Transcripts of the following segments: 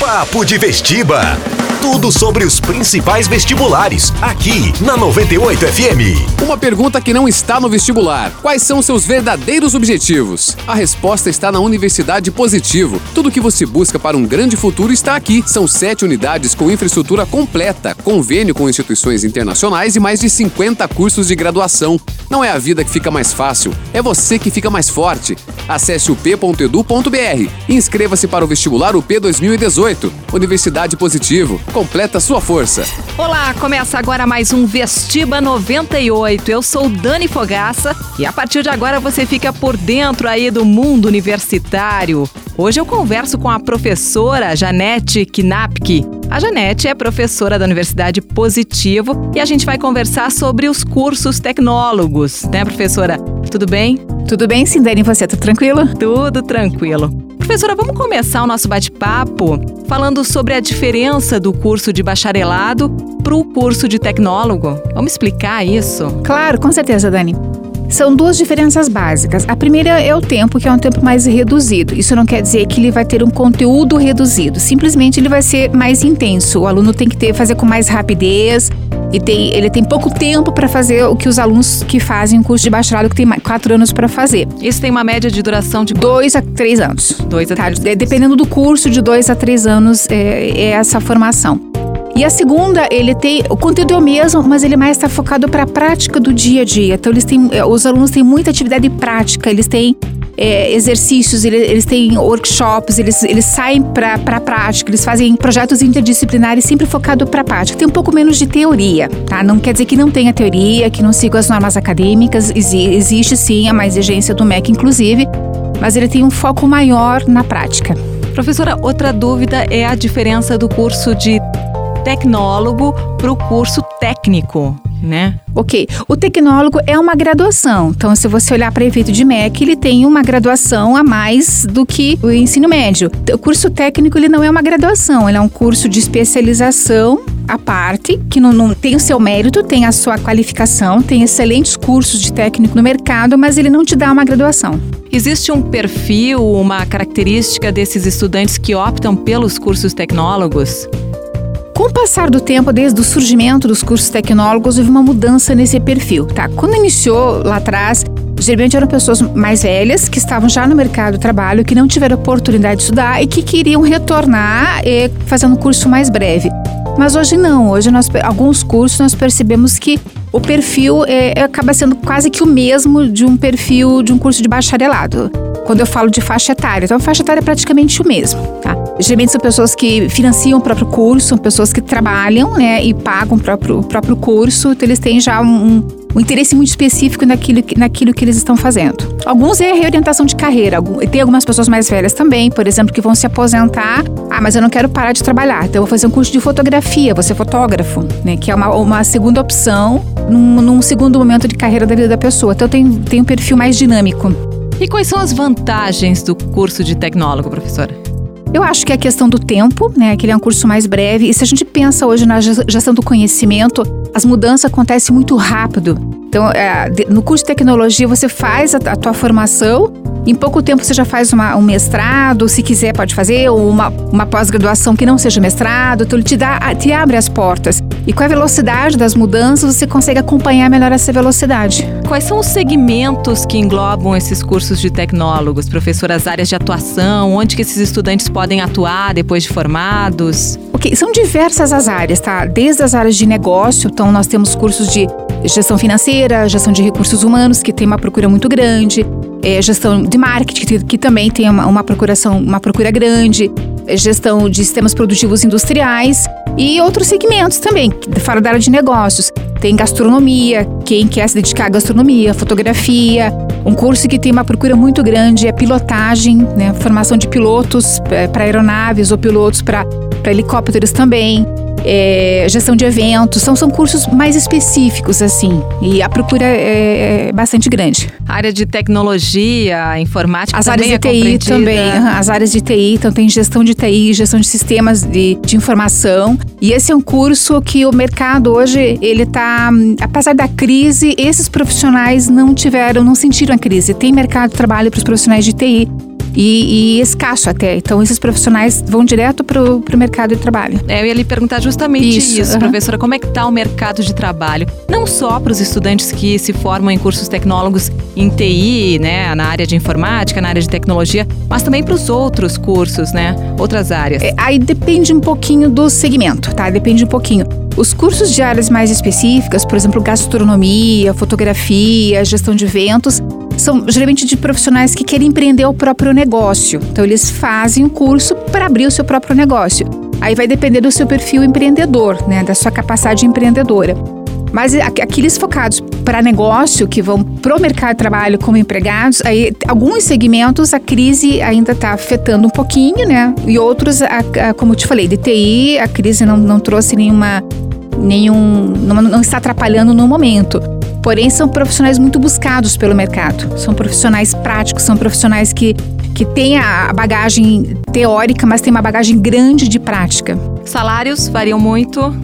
Papo de Vestiba. Tudo sobre os principais vestibulares, aqui na 98 FM. Uma pergunta que não está no vestibular: quais são seus verdadeiros objetivos? A resposta está na Universidade Positivo. Tudo que você busca para um grande futuro está aqui. São sete unidades com infraestrutura completa, convênio com instituições internacionais e mais de 50 cursos de graduação. Não é a vida que fica mais fácil, é você que fica mais forte. Acesse o p.edu.br e inscreva-se para o vestibular UP 2018. Universidade Positivo completa sua força. Olá, começa agora mais um Vestiba 98. Eu sou Dani Fogaça e a partir de agora você fica por dentro aí do mundo universitário. Hoje eu converso com a professora Janete Knapke. A Janete é professora da Universidade Positivo e a gente vai conversar sobre os cursos tecnólogos, né, professora? Tudo bem? Tudo bem, sim, Dani. Você, tudo tranquilo? Tudo tranquilo. Professora, vamos começar o nosso bate-papo falando sobre a diferença do curso de bacharelado para o curso de tecnólogo. Vamos explicar isso? Claro, com certeza, Dani. São duas diferenças básicas. A primeira é o tempo, que é um tempo mais reduzido. Isso não quer dizer que ele vai ter um conteúdo reduzido, simplesmente ele vai ser mais intenso. O aluno tem que ter, fazer com mais rapidez, e tem, ele tem pouco tempo para fazer o que os alunos que fazem o curso de bacharelado que tem quatro anos para fazer. Isso tem uma média de duração de dois a três anos. Dois a tá? três. Dependendo do curso, de dois a três anos é, é essa formação. E a segunda, ele tem o conteúdo é o mesmo, mas ele mais está focado para a prática do dia a dia. Então eles têm, é, os alunos têm muita atividade prática, eles têm é, exercícios, eles, eles, têm workshops, eles, eles saem para a prática, eles fazem projetos interdisciplinares sempre focado para a prática. Tem um pouco menos de teoria, tá? Não quer dizer que não tenha teoria, que não siga as normas acadêmicas, existe sim a mais exigência do MEC, inclusive, mas ele tem um foco maior na prática. Professora, outra dúvida é a diferença do curso de tecnólogo para o curso técnico, né? Ok. O tecnólogo é uma graduação. Então, se você olhar para efeito de MEC, ele tem uma graduação a mais do que o ensino médio. O curso técnico ele não é uma graduação, ele é um curso de especialização à parte, que não, não, tem o seu mérito, tem a sua qualificação, tem excelentes cursos de técnico no mercado, mas ele não te dá uma graduação. Existe um perfil, uma característica desses estudantes que optam pelos cursos tecnólogos? Com o passar do tempo, desde o surgimento dos cursos tecnólogos, houve uma mudança nesse perfil, tá? Quando iniciou lá atrás, geralmente eram pessoas mais velhas que estavam já no mercado de trabalho, que não tiveram oportunidade de estudar e que queriam retornar eh, fazendo um curso mais breve. Mas hoje não, hoje nós, alguns cursos nós percebemos que o perfil é, acaba sendo quase que o mesmo de um perfil de um curso de bacharelado. Quando eu falo de faixa etária, então a faixa etária é praticamente o mesmo, tá? Geralmente são pessoas que financiam o próprio curso, são pessoas que trabalham, né, e pagam o próprio, próprio curso, então eles têm já um, um interesse muito específico naquilo, naquilo que eles estão fazendo. Alguns é reorientação de carreira, tem algumas pessoas mais velhas também, por exemplo, que vão se aposentar. Ah, mas eu não quero parar de trabalhar, então eu vou fazer um curso de fotografia, vou ser fotógrafo, né? Que é uma, uma segunda opção num, num segundo momento de carreira da vida da pessoa. Então tem, tem um perfil mais dinâmico. E quais são as vantagens do curso de tecnólogo, professora? Eu acho que é a questão do tempo, né? Que ele é um curso mais breve. E se a gente pensa hoje na gestão do conhecimento, as mudanças acontecem muito rápido. Então, é, no curso de tecnologia, você faz a, a tua formação em pouco tempo você já faz uma, um mestrado, se quiser pode fazer, ou uma, uma pós-graduação que não seja mestrado, então ele te, dá, te abre as portas. E com a velocidade das mudanças, você consegue acompanhar melhor essa velocidade. Quais são os segmentos que englobam esses cursos de tecnólogos, professor, as áreas de atuação, onde que esses estudantes podem atuar depois de formados? Ok, são diversas as áreas, tá? Desde as áreas de negócio, então nós temos cursos de gestão financeira, gestão de recursos humanos, que tem uma procura muito grande, é, gestão de marketing, que, que também tem uma, uma, procuração, uma procura grande, é, gestão de sistemas produtivos industriais e outros segmentos também, fora da área de negócios. Tem gastronomia, quem quer se dedicar à gastronomia, fotografia. Um curso que tem uma procura muito grande é pilotagem, né? formação de pilotos é, para aeronaves ou pilotos para helicópteros também é, gestão de eventos, são, são cursos mais específicos, assim, e a procura é, é bastante grande. A área de tecnologia, informática As áreas de é TI também, as áreas de TI, então tem gestão de TI, gestão de sistemas de, de informação, e esse é um curso que o mercado hoje, ele tá, apesar da crise, esses profissionais não tiveram, não sentiram a crise. Tem mercado de trabalho para os profissionais de TI, e, e escasso até. Então, esses profissionais vão direto para o mercado de trabalho. É, eu ia lhe perguntar justamente isso, isso uhum. professora. Como é que está o mercado de trabalho? Não só para os estudantes que se formam em cursos tecnólogos em TI, né, na área de informática, na área de tecnologia, mas também para os outros cursos, né, outras áreas. É, aí depende um pouquinho do segmento, tá? Depende um pouquinho. Os cursos de áreas mais específicas, por exemplo, gastronomia, fotografia, gestão de eventos, são geralmente de profissionais que querem empreender o próprio negócio. Então, eles fazem o curso para abrir o seu próprio negócio. Aí vai depender do seu perfil empreendedor, né, da sua capacidade empreendedora. Mas aqueles focados para negócio, que vão para o mercado de trabalho como empregados, aí alguns segmentos a crise ainda está afetando um pouquinho, né? E outros, a, a, como eu te falei, de TI, a crise não, não trouxe nenhuma. Nenhum. Não, não está atrapalhando no momento. Porém, são profissionais muito buscados pelo mercado. São profissionais práticos, são profissionais que, que têm a bagagem teórica, mas têm uma bagagem grande de prática. Salários variam muito?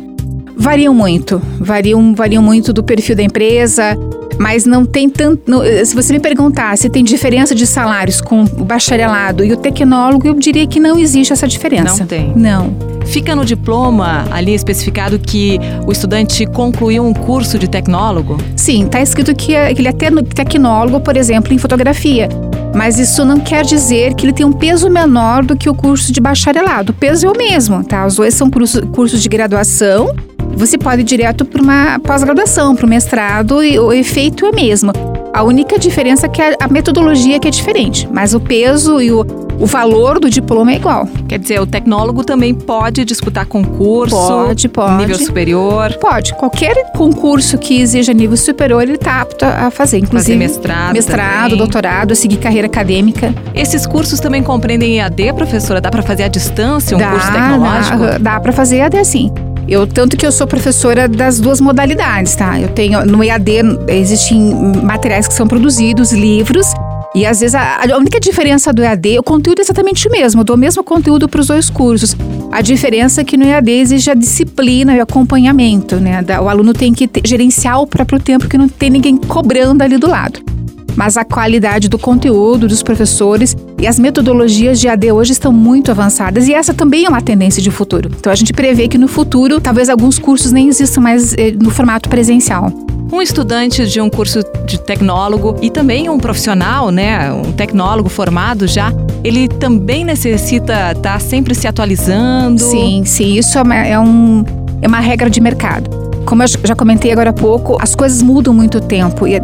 Variam muito. Variam, variam muito do perfil da empresa, mas não tem tanto. Não, se você me perguntar se tem diferença de salários com o bacharelado e o tecnólogo, eu diria que não existe essa diferença. Não tem. Não. Fica no diploma ali especificado que o estudante concluiu um curso de tecnólogo? Sim, está escrito que, é, que ele é tecnólogo, por exemplo, em fotografia. Mas isso não quer dizer que ele tem um peso menor do que o curso de bacharelado. O peso é o mesmo, tá? Os dois são cursos, cursos de graduação. Você pode ir direto para uma pós-graduação, para o mestrado, e o efeito é o mesmo. A única diferença é que a metodologia que é diferente, mas o peso e o, o valor do diploma é igual. Quer dizer, o tecnólogo também pode disputar concurso? Pode, pode. Nível superior? Pode. Qualquer concurso que exija nível superior, ele está apto a fazer. Inclusive, fazer mestrado. Mestrado, também. doutorado, seguir carreira acadêmica. Esses cursos também compreendem EAD, professora? Dá para fazer à distância um dá, curso tecnológico? Dá, dá para fazer EAD sim. Eu tanto que eu sou professora das duas modalidades, tá? Eu tenho no EAD existem materiais que são produzidos, livros e às vezes a, a, única diferença do EAD, o conteúdo é exatamente o mesmo, eu dou o mesmo conteúdo para os dois cursos. A diferença é que no EAD exige a disciplina e o acompanhamento, né? O aluno tem que ter, gerenciar o próprio tempo, que não tem ninguém cobrando ali do lado. Mas a qualidade do conteúdo dos professores e as metodologias de AD hoje estão muito avançadas e essa também é uma tendência de futuro. Então a gente prevê que no futuro talvez alguns cursos nem existam mais eh, no formato presencial um estudante de um curso de tecnólogo e também um profissional, né, um tecnólogo formado já, ele também necessita estar tá sempre se atualizando? Sim, sim, isso é, é, um, é uma regra de mercado. Como eu já comentei agora há pouco, as coisas mudam muito tempo e eh,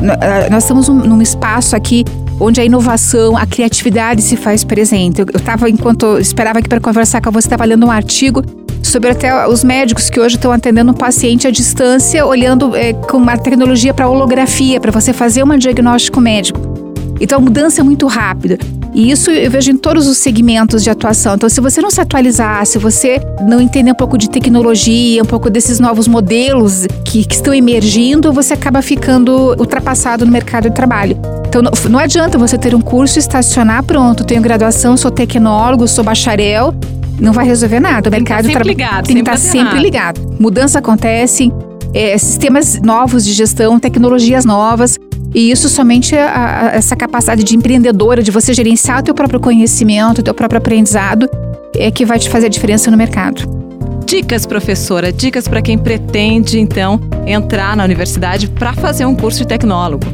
nós estamos num espaço aqui onde a inovação, a criatividade se faz presente. Eu estava, enquanto esperava aqui para conversar com você, estava lendo um artigo sobre até os médicos que hoje estão atendendo um paciente à distância, olhando é, com uma tecnologia para holografia, para você fazer um diagnóstico médico. Então a mudança é muito rápida. E isso eu vejo em todos os segmentos de atuação. Então, se você não se atualizar, se você não entender um pouco de tecnologia, um pouco desses novos modelos que, que estão emergindo, você acaba ficando ultrapassado no mercado de trabalho. Então, não, não adianta você ter um curso, estacionar, pronto, tenho graduação, sou tecnólogo, sou bacharel, não vai resolver nada. O mercado tem que estar sempre ligado. Tem que estar sempre ligado. Mudança acontece, é, sistemas novos de gestão, tecnologias novas. E isso somente a, a, essa capacidade de empreendedora, de você gerenciar o teu próprio conhecimento, o teu próprio aprendizado, é que vai te fazer a diferença no mercado. Dicas, professora, dicas para quem pretende, então, entrar na universidade para fazer um curso de tecnólogo.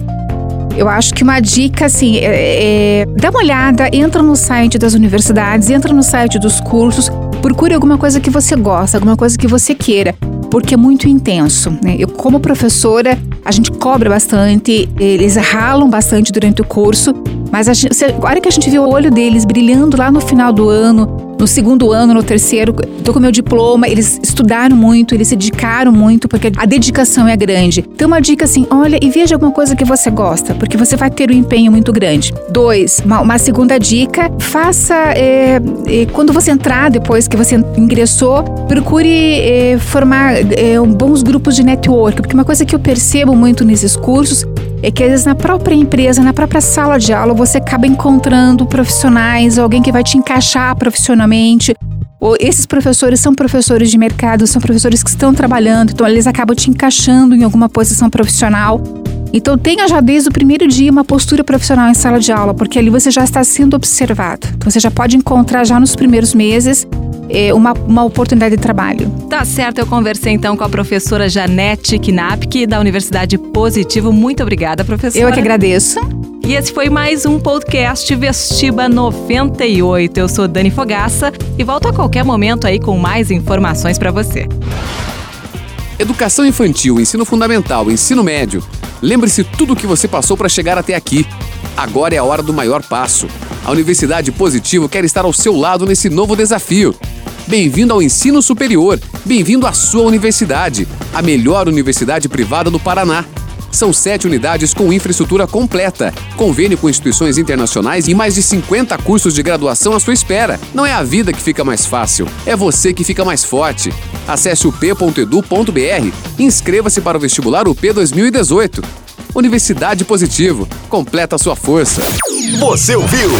Eu acho que uma dica, assim, é, é, dá uma olhada, entra no site das universidades, entra no site dos cursos, procure alguma coisa que você gosta, alguma coisa que você queira, porque é muito intenso. Né? Eu, como professora, a gente cobra bastante, eles ralam bastante durante o curso, mas a, gente, a hora que a gente vê o olho deles brilhando lá no final do ano, no segundo ano, no terceiro, tô com meu diploma, eles estudaram muito, eles se dedicaram muito, porque a dedicação é grande. Então, uma dica assim: olha e veja alguma coisa que você gosta, porque você vai ter um empenho muito grande. Dois, uma, uma segunda dica: faça, é, é, quando você entrar, depois que você ingressou, procure é, formar bons grupos de network, porque uma coisa que eu percebo muito nesses cursos é que às vezes na própria empresa, na própria sala de aula, você acaba encontrando profissionais, alguém que vai te encaixar profissionalmente. Ou esses professores são professores de mercado, são professores que estão trabalhando, então eles acabam te encaixando em alguma posição profissional. Então tenha já desde o primeiro dia uma postura profissional em sala de aula, porque ali você já está sendo observado. Então você já pode encontrar já nos primeiros meses é, uma, uma oportunidade de trabalho. Tá certo, eu conversei então com a professora Janete Knapke, da Universidade Positivo. Muito obrigada, professora. Eu é que agradeço. E esse foi mais um podcast Vestiba 98. Eu sou Dani Fogaça e volto a qualquer momento aí com mais informações para você. Educação infantil, ensino fundamental, ensino médio. Lembre-se tudo o que você passou para chegar até aqui. Agora é a hora do maior passo. A Universidade Positivo quer estar ao seu lado nesse novo desafio. Bem-vindo ao ensino superior. Bem-vindo à sua universidade, a melhor universidade privada do Paraná. São sete unidades com infraestrutura completa, convênio com instituições internacionais e mais de 50 cursos de graduação à sua espera. Não é a vida que fica mais fácil, é você que fica mais forte. Acesse o p.edu.br e inscreva-se para o vestibular UP 2018. Universidade Positivo, completa a sua força. Você ouviu?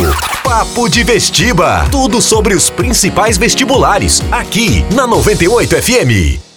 Papo de Vestiba. Tudo sobre os principais vestibulares, aqui na 98 FM.